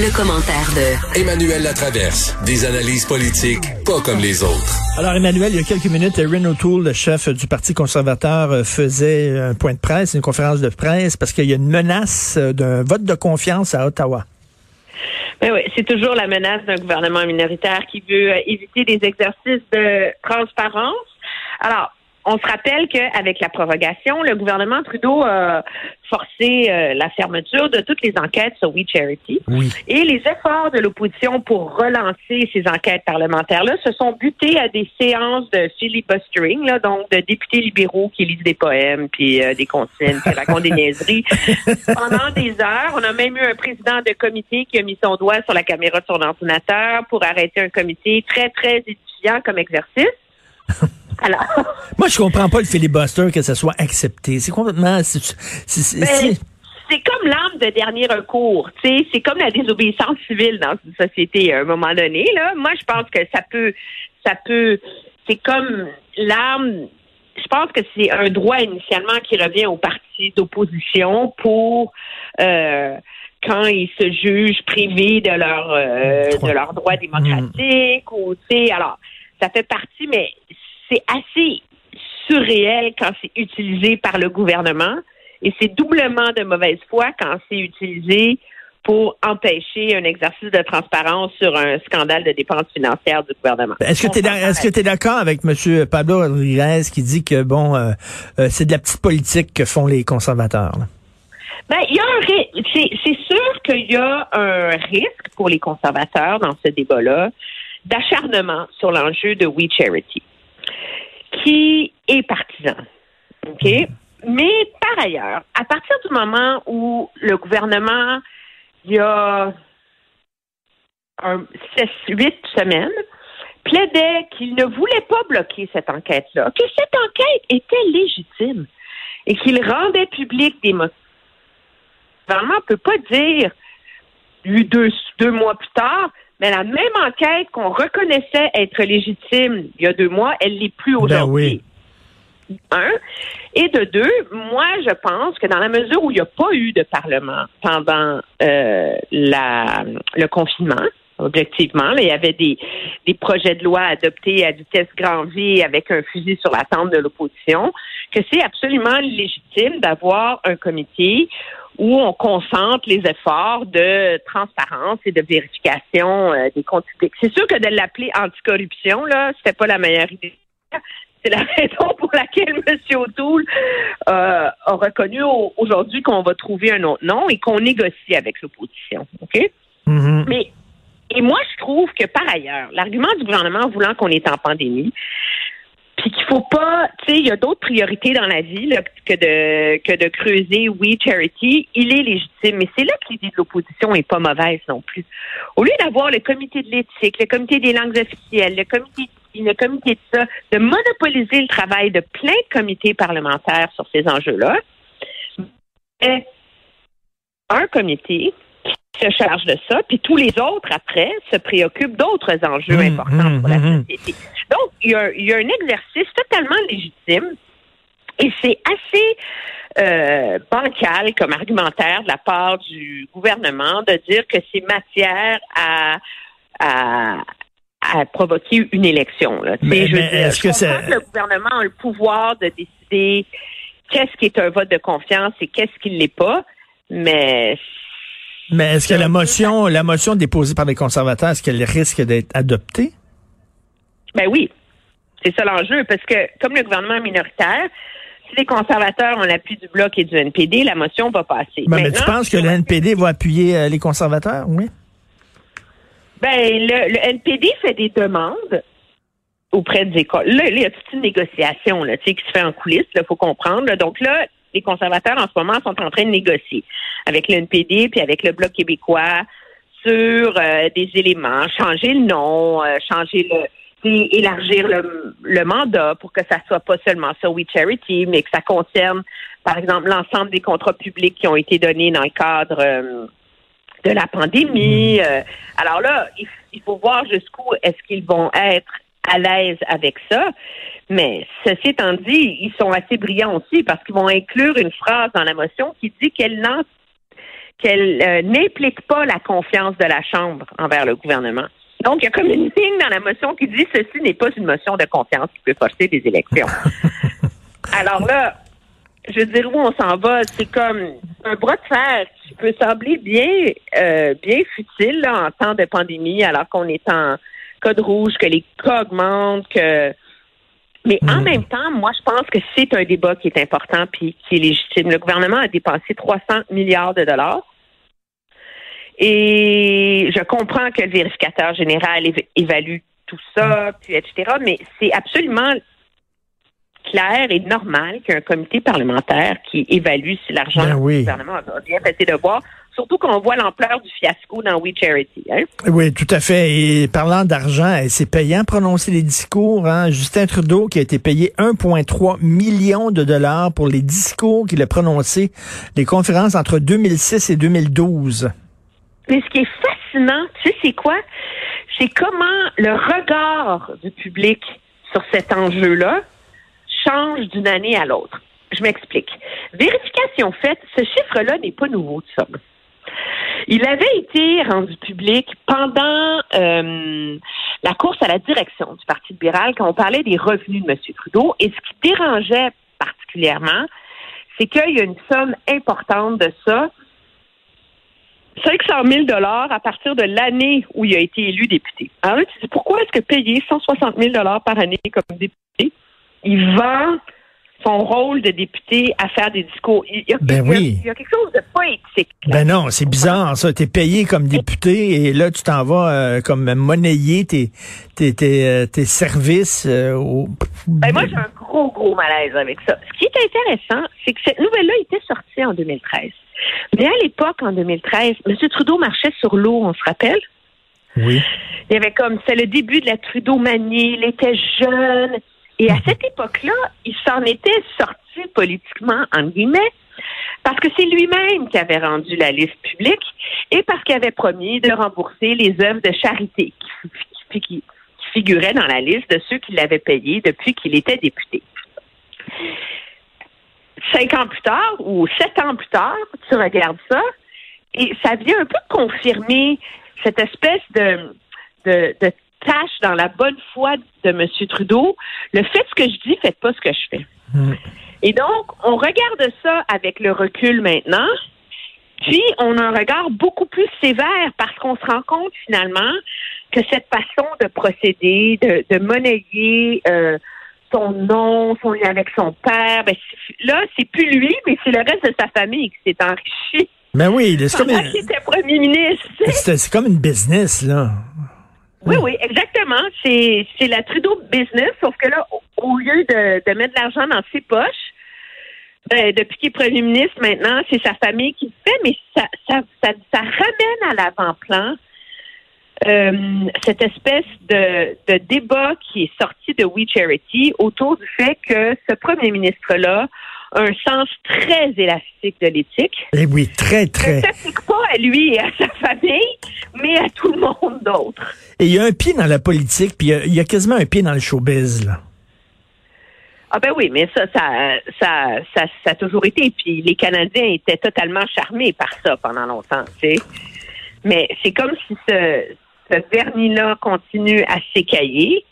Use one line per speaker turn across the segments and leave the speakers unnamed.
Le, commentaire de
Emmanuel Latraverse. Des analyses politiques pas comme les autres.
Alors Emmanuel, il y a quelques minutes, Renaud O'Toole, le chef du Parti conservateur, euh, faisait un point de presse, une conférence de presse, parce qu'il y a une menace euh, d'un vote de confiance à Ottawa.
Ben oui, c'est toujours la menace d'un gouvernement minoritaire qui veut euh, éviter des exercices de transparence. Alors, on se rappelle qu'avec la prorogation, le gouvernement Trudeau a forcé euh, la fermeture de toutes les enquêtes sur We Charity. Et les efforts de l'opposition pour relancer ces enquêtes parlementaires-là se sont butés à des séances de filibustering, là, donc de députés libéraux qui lisent des poèmes, puis euh, des consignes, qui racontent des niaiseries. Pendant des heures, on a même eu un président de comité qui a mis son doigt sur la caméra de son ordinateur pour arrêter un comité très, très édifiant comme exercice.
Alors. Moi, je comprends pas le filibuster que ça soit accepté. C'est complètement.
Ben, c'est comme l'arme de dernier recours. C'est comme la désobéissance civile dans une société à un moment donné. Là. Moi, je pense que ça peut. ça peut C'est comme l'arme. Je pense que c'est un droit initialement qui revient aux partis d'opposition pour. Euh, quand ils se jugent privés de leur euh, de leurs droits démocratiques ou tu sais alors ça fait partie mais c'est assez surréel quand c'est utilisé par le gouvernement et c'est doublement de mauvaise foi quand c'est utilisé pour empêcher un exercice de transparence sur un scandale de dépenses financières du gouvernement.
Est-ce que tu es, d'accord avec M. Pablo Rodriguez qui dit que bon, euh, euh, c'est de la petite politique que font les conservateurs?
Ben, il y a un c'est sûr qu'il y a un risque pour les conservateurs dans ce débat-là d'acharnement sur l'enjeu de We Charity qui est partisan. OK? Mais par ailleurs, à partir du moment où le gouvernement, il y a un, 8 semaines, plaidait qu'il ne voulait pas bloquer cette enquête-là, que cette enquête était légitime et qu'il rendait public des motifs. Le gouvernement ne peut pas dire, deux, deux mois plus tard, mais la même enquête qu'on reconnaissait être légitime il y a deux mois, elle l'est plus ben aujourd'hui. Un. Et de deux, moi, je pense que dans la mesure où il n'y a pas eu de Parlement pendant euh, la, le confinement, objectivement, il y avait des, des projets de loi adoptés à vitesse grand V avec un fusil sur la tente de l'opposition, que c'est absolument légitime d'avoir un comité où on concentre les efforts de transparence et de vérification euh, des comptes publics. C'est sûr que de l'appeler anticorruption, là, c'était pas la meilleure idée. C'est la raison pour laquelle M. O'Toole euh, a reconnu aujourd'hui qu'on va trouver un autre nom et qu'on négocie avec l'opposition. OK? Mm-hmm. Mais et moi, je trouve que par ailleurs, l'argument du gouvernement voulant qu'on est en pandémie, faut pas, tu sais, il y a d'autres priorités dans la vie que de que de creuser oui charity, il est légitime, mais c'est là que l'idée de l'opposition est pas mauvaise non plus. Au lieu d'avoir le comité de l'éthique, le comité des langues officielles, le comité le comité de ça, de monopoliser le travail de plein de comités parlementaires sur ces enjeux-là, un comité se charge de ça, puis tous les autres, après, se préoccupent d'autres enjeux mmh, importants mmh, pour la mmh, société. Donc, il y, a, il y, a, un exercice totalement légitime et c'est assez euh, bancal comme argumentaire de la part du gouvernement de dire que c'est matière à, à, à provoquer une élection. Là.
Mais, je est-ce que, que
le gouvernement a le pouvoir de décider qu'est-ce qui est un vote de confiance et qu'est-ce qui ne l'est pas, mais
mais est-ce que la motion, la motion déposée par les conservateurs, est-ce qu'elle risque d'être adoptée?
Ben oui. C'est ça l'enjeu, parce que comme le gouvernement est minoritaire, si les conservateurs ont l'appui du Bloc et du NPD, la motion va passer.
Ben, mais tu penses que le NPD va appuyer euh, les conservateurs, oui?
Ben, le, NPD fait des demandes auprès des écoles. Là, il y a toute une négociation là, qui se fait en coulisses, il faut comprendre. Donc là, les conservateurs en ce moment sont en train de négocier. Avec le NPD puis avec le Bloc québécois sur euh, des éléments, changer le nom, euh, changer le élargir le, le, mandat pour que ça soit pas seulement ça We Charity, mais que ça concerne, par exemple, l'ensemble des contrats publics qui ont été donnés dans le cadre euh, de la pandémie. Mm. alors là, il, il, faut voir jusqu'où est-ce qu'ils vont être à l'aise avec ça. Mais ceci étant dit, ils sont assez brillants aussi parce qu'ils vont inclure une phrase dans la motion qui dit qu'elle qu'elle euh, n'implique pas la confiance de la Chambre envers le gouvernement. Donc, il y a comme une ligne dans la motion qui dit ceci n'est pas une motion de confiance qui peut forcer des élections. Alors là, je veux dire où on s'en va, c'est comme un bras de fer qui peut sembler bien, euh, bien futile en temps de pandémie, alors qu'on est en code rouge, que les cas augmentent, que mais en hmm. même temps, moi, je pense que c'est un débat qui est important puis qui est légitime. Le gouvernement a dépensé 300 milliards de dollars. Et je comprends que le vérificateur général évalue tout ça, puis etc. Mais c'est absolument clair et normal qu'un comité parlementaire qui évalue si l'argent
ben
du gouvernement a bien fait ses devoirs surtout quand on voit l'ampleur du fiasco dans We Charity. Hein?
Oui, tout à fait. Et parlant d'argent, eh, c'est payant prononcer les discours. Hein? Justin Trudeau qui a été payé 1,3 million de dollars pour les discours qu'il a prononcés, les conférences entre 2006 et 2012.
Mais ce qui est fascinant, tu sais, c'est quoi? C'est comment le regard du public sur cet enjeu-là change d'une année à l'autre. Je m'explique. Vérification faite, ce chiffre-là n'est pas nouveau, de somme. Il avait été rendu public pendant euh, la course à la direction du Parti libéral quand on parlait des revenus de M. Trudeau. Et ce qui dérangeait particulièrement, c'est qu'il y a une somme importante de ça, 500 000 dollars à partir de l'année où il a été élu député. Alors là, tu dis, pourquoi est-ce que payer 160 000 dollars par année comme député, il vend son rôle de député à faire des discours. Il y a,
ben oui.
il y a quelque chose de pas éthique.
Ben non, c'est bizarre ça. T'es payé comme député et là tu t'en vas euh, comme monnayer tes tes tes, euh, tes services. Euh, au...
Ben moi j'ai un gros gros malaise avec ça. Ce qui est intéressant, c'est que cette nouvelle-là était sortie en 2013. Mais à l'époque, en 2013, M. Trudeau marchait sur l'eau, on se rappelle?
Oui.
Il y avait comme, c'est le début de la Trudeau-manie, il était jeune, et à cette époque-là, il s'en était sorti politiquement, en guillemets, parce que c'est lui-même qui avait rendu la liste publique et parce qu'il avait promis de rembourser les œuvres de charité qui, qui figuraient dans la liste de ceux qui l'avaient payé depuis qu'il était député. Cinq ans plus tard ou sept ans plus tard, tu regardes ça et ça vient un peu confirmer cette espèce de, de tâche dans la bonne foi de M. Trudeau, le fait ce que je dis, faites pas ce que je fais. Hmm. Et donc, on regarde ça avec le recul maintenant, puis on a un regard beaucoup plus sévère parce qu'on se rend compte finalement que cette façon de procéder, de, de monnayer euh, son nom, son lien avec son père, ben, là, c'est plus lui, mais c'est le reste de sa famille qui s'est enrichi.
Ben oui, c'est comme
une... premier ministre.
C'est comme une business, là.
Oui, oui, exactement. C'est, c'est la Trudeau business, sauf que là, au lieu de, de mettre de l'argent dans ses poches, ben, depuis qu'il est premier ministre maintenant, c'est sa famille qui le fait, mais ça, ça, ça, ça ramène à l'avant-plan euh, cette espèce de, de débat qui est sorti de We Charity autour du fait que ce premier ministre-là un sens très élastique de l'éthique.
Et eh oui, très, très.
Ça s'applique pas à lui et à sa famille, mais à tout le monde d'autre.
Et il y a un pied dans la politique, puis il y, a quasiment un pied dans le showbiz, là.
Ah ben oui, mais ça, ça, ça, ça, ça a toujours été. Puis les Canadiens étaient totalement charmés par ça pendant longtemps, tu sais. Mais c'est comme si ce, ce vernis-là continue à s'écailler,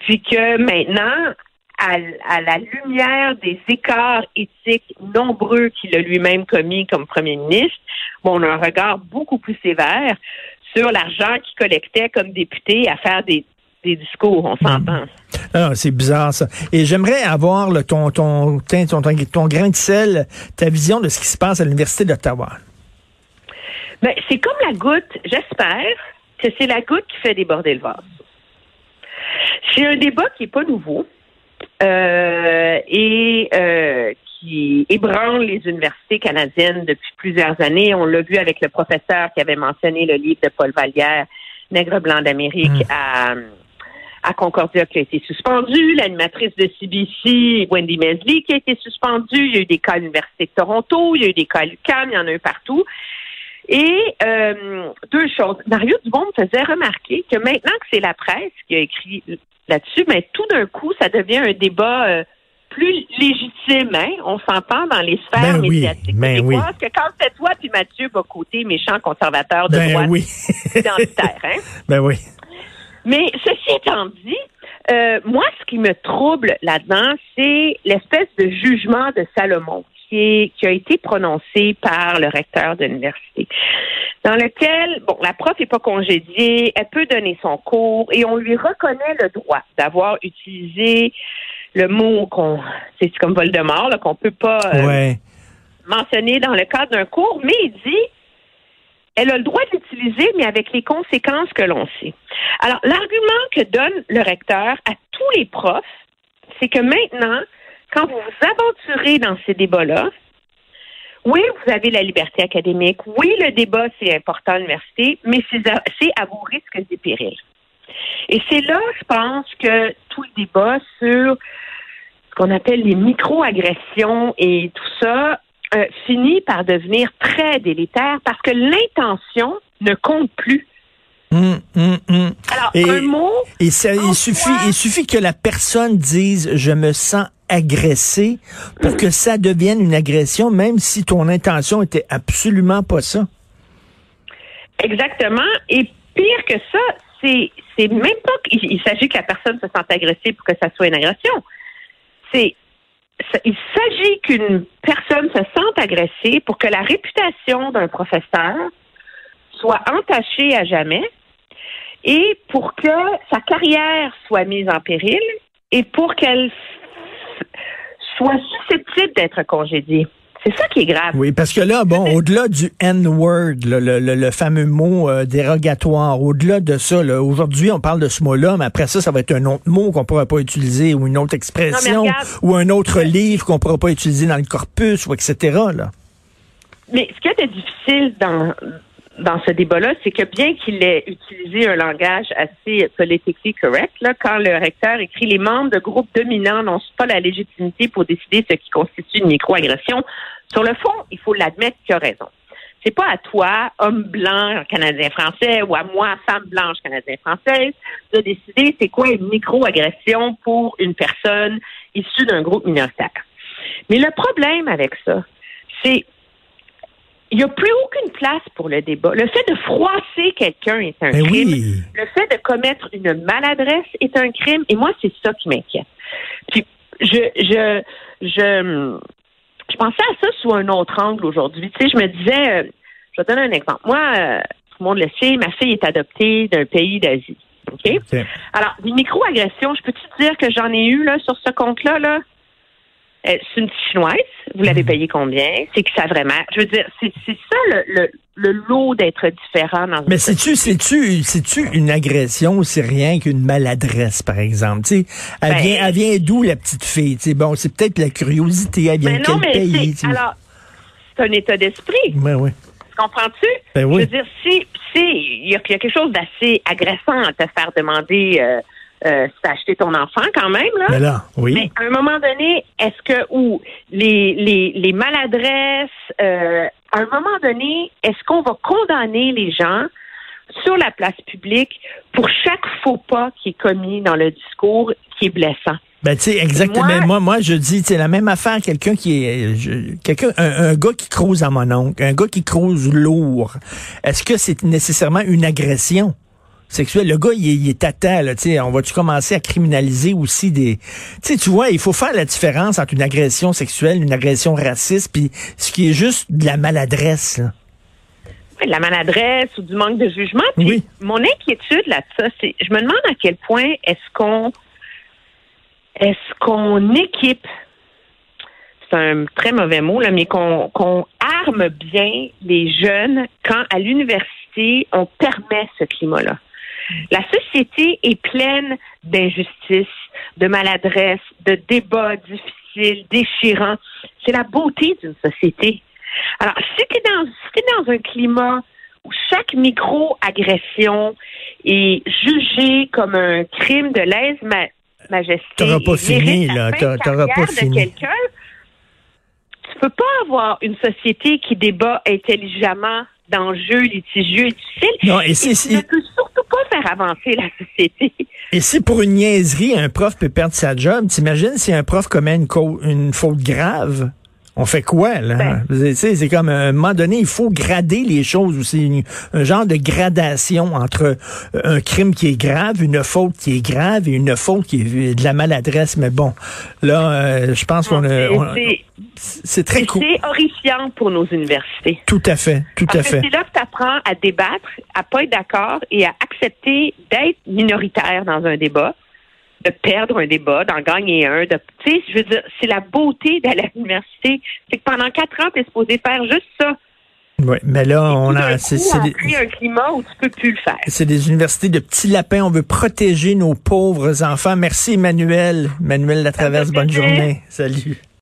puis que maintenant, à, la lumière des écarts éthiques nombreux qu'il a lui-même commis comme premier ministre, bon, on a un regard beaucoup plus sévère sur l'argent qu'il collectait comme député à faire des, discours, on s'entend.
Ah, c'est bizarre ça. Et j'aimerais avoir le, ton, ton, ton, ton, grain de sel, ta vision de ce qui se passe à l'Université d'Ottawa.
Ben, c'est comme la goutte, j'espère que c'est la goutte qui fait déborder le vase. C'est un débat qui n'est pas nouveau. Euh, et euh, qui ébranle les universités canadiennes depuis plusieurs années. On l'a vu avec le professeur qui avait mentionné le livre de Paul Vallière, Nègre blanc d'Amérique,
Mm.
à, à Concordia qui a été suspendu, l'animatrice de CBC, Wendy Mesley, qui a été suspendue. Il y a eu des cas à l'Université de Toronto, il y a eu des cas à l'UQAM, il y en a eu partout. Et euh, deux choses. Mario Dumont me faisait remarquer que maintenant que c'est la presse qui a écrit là-dessus, mais tout d'un coup, ça devient un débat euh, plus légitime. Hein? On s'entend dans les sphères
Ben oui,
médiatiques
ben
québécoises que quand c'est toi puis Mathieu Bocoté, méchant conservateur de
Ben
droite
oui.
identitaire. Hein?
ben oui.
Mais ceci étant dit, euh, moi, ce qui me trouble là-dedans, c'est l'espèce de jugement de Salomon qui, est, qui a été prononcé par le recteur de l'université, dans lequel, bon, la prof n'est pas congédiée, elle peut donner son cours et on lui reconnaît le droit d'avoir utilisé le mot qu'on, c'est comme Voldemort, là, qu'on peut pas euh,
Ouais.
mentionné dans le cadre d'un cours, mais il dit elle a le droit de l'utiliser, mais avec les conséquences que l'on sait. Alors, l'argument que donne le recteur à tous les profs, c'est que maintenant, quand vous vous aventurez dans ces débats-là, oui, vous avez la liberté académique. Oui, le débat, c'est important à l'université, mais c'est à, vos risques et périls. Et c'est là, je pense, que tout le débat sur ce qu'on appelle les micro-agressions et tout ça euh, finit par devenir très délétère parce que l'intention ne compte plus.
Hum, hum, hum.
Alors,
Et-
un mot,
Et ça, suffit, il suffit que la personne dise je me sens agressé pour que ça devienne une agression, même si ton intention était absolument pas ça.
exactement. Et pire que ça, c'est même pas qu'il il s'agit que la personne se sente agressée pour que ça soit une agression. C'est il s'agit qu'une personne se sente agressée pour que la réputation d'un professeur soit entachée à jamais et pour que sa carrière soit mise en péril et pour qu'elle soit susceptible d'être congédiée. C'est ça qui est grave.
Oui, parce que là, bon, au-delà du N-word, le, le- le- fameux mot euh, dérogatoire, au-delà de ça, aujourd'hui, on parle de ce mot-là, mais après ça, ça va être un autre mot qu'on pourra pas utiliser ou une autre expression ou un autre livre qu'on pourra pas utiliser dans le corpus ou etc. Là.
Mais ce qui est difficile dans, dans ce débat-là, c'est que bien qu'il ait utilisé un langage assez politically correct, là, quand le recteur écrit les membres de groupes dominants n'ont pas la légitimité pour décider ce qui constitue une microagression, sur le fond, il faut l'admettre qu'il a raison. C'est pas à toi, homme blanc canadien-français, ou à moi, femme blanche canadien-française, de décider c'est quoi une microagression pour une personne issue d'un groupe minoritaire. Mais le problème avec ça, c'est il n'y a plus aucune place pour le débat. Le fait de froisser quelqu'un est un
Ben
crime.
oui.
Le fait de commettre une maladresse est un crime. Et moi, c'est ça qui m'inquiète. Puis, je, je, je, je pensais à ça sous un autre angle aujourd'hui. Tu sais, je me disais, euh, je vais te donner un exemple. Moi, euh, tout le monde le sait, ma fille est adoptée d'un pays d'Asie. OK? Alors, des micro-agressions, je peux-tu te dire que j'en ai eu là, sur ce compte-là? Là? Euh, c'est une petite chinoise. Vous
Mhm.
l'avez payé combien? C'est qui sa vraie mère? Je veux dire, c'est c'est ça le, le, le lot d'être différent dans
Mais c'est-tu, c'est-tu, c'est-tu une agression ou c'est rien qu'une maladresse, par exemple? Tu sais, elle
Ben-
vient, elle vient d'où, la petite fille? Tu bon, c'est peut-être la curiosité, elle vient
Mais
de quel
mais
pays? tu
c'est, alors, c'est un état d'esprit.
Ben oui.
Comprends-tu?
Ben
Je veux dire, si, si, il y, a il y a quelque chose d'assez agressant à te faire demander euh, euh, t'as acheté ton enfant quand même, là.
Mais là, oui.
Mais à un moment donné, est-ce que ou les les, les maladresses, euh, à un moment donné, est-ce qu'on va condamner les gens sur la place publique pour chaque faux pas qui est commis dans le discours qui est blessant?
Ben, tu sais, exactement.
Moi-
moi, moi, je dis, c'est la même affaire, quelqu'un qui est, quelqu'un, un, un gars qui crouse à mon oncle, un gars qui crouse lourd. Est-ce que c'est nécessairement une agression? Sexuelle? Le gars, il est, il est tata, là, tu sais. On va-tu commencer à criminaliser aussi des, tu sais, tu vois, il faut faire la différence entre une agression sexuelle, une agression raciste, puis ce qui est juste de la maladresse, là.
de la maladresse ou du manque de jugement. Puis
Oui.
mon inquiétude là-dessus, c'est je me demande à quel point est-ce qu'on est-ce qu'on équipe c'est un très mauvais mot, là, mais qu'on qu'on arme bien les jeunes quand à l'université on permet ce climat-là. La société est pleine d'injustices, de maladresses, de débats difficiles difficile, déchirant. C'est la beauté d'une société. Alors, si tu es, dans, dans un climat où chaque micro-agression est jugée comme un crime de lèse-majesté,
t'auras pas fini, là. T'auras pas fini.
Tu peux pas avoir une société qui débat intelligemment d'enjeux litigieux et difficiles. Non, et, c'est, ne peut surtout pas faire avancer la société.
Et si pour une niaiserie, un prof peut perdre sa job, t'imagines si un prof commet une, une faute grave? On fait quoi, là? Ben. c'est comme, à un moment donné, il faut grader les choses aussi. Un genre de gradation entre euh, un crime qui est grave, une faute qui est grave et une faute qui est de la maladresse. Mais bon, là, euh, je pense qu'on a... C'est très cool.
C'est horrifiant pour nos universités.
Tout à fait, tout à fait.
C'est là que tu apprends à débattre, à pas être d'accord et à accepter d'être minoritaire dans un débat de perdre un débat, d'en gagner un. De, tu sais, je veux dire, c'est la beauté d'aller à l'université. C'est que pendant quatre ans, tu es supposé faire juste ça.
Oui, mais là, on a.
C'est un climat où tu peux plus le faire.
C'est des universités de petits lapins. On veut protéger nos pauvres enfants. Merci, Emmanuel. Emmanuel Latraverse, bonne journée. Salut.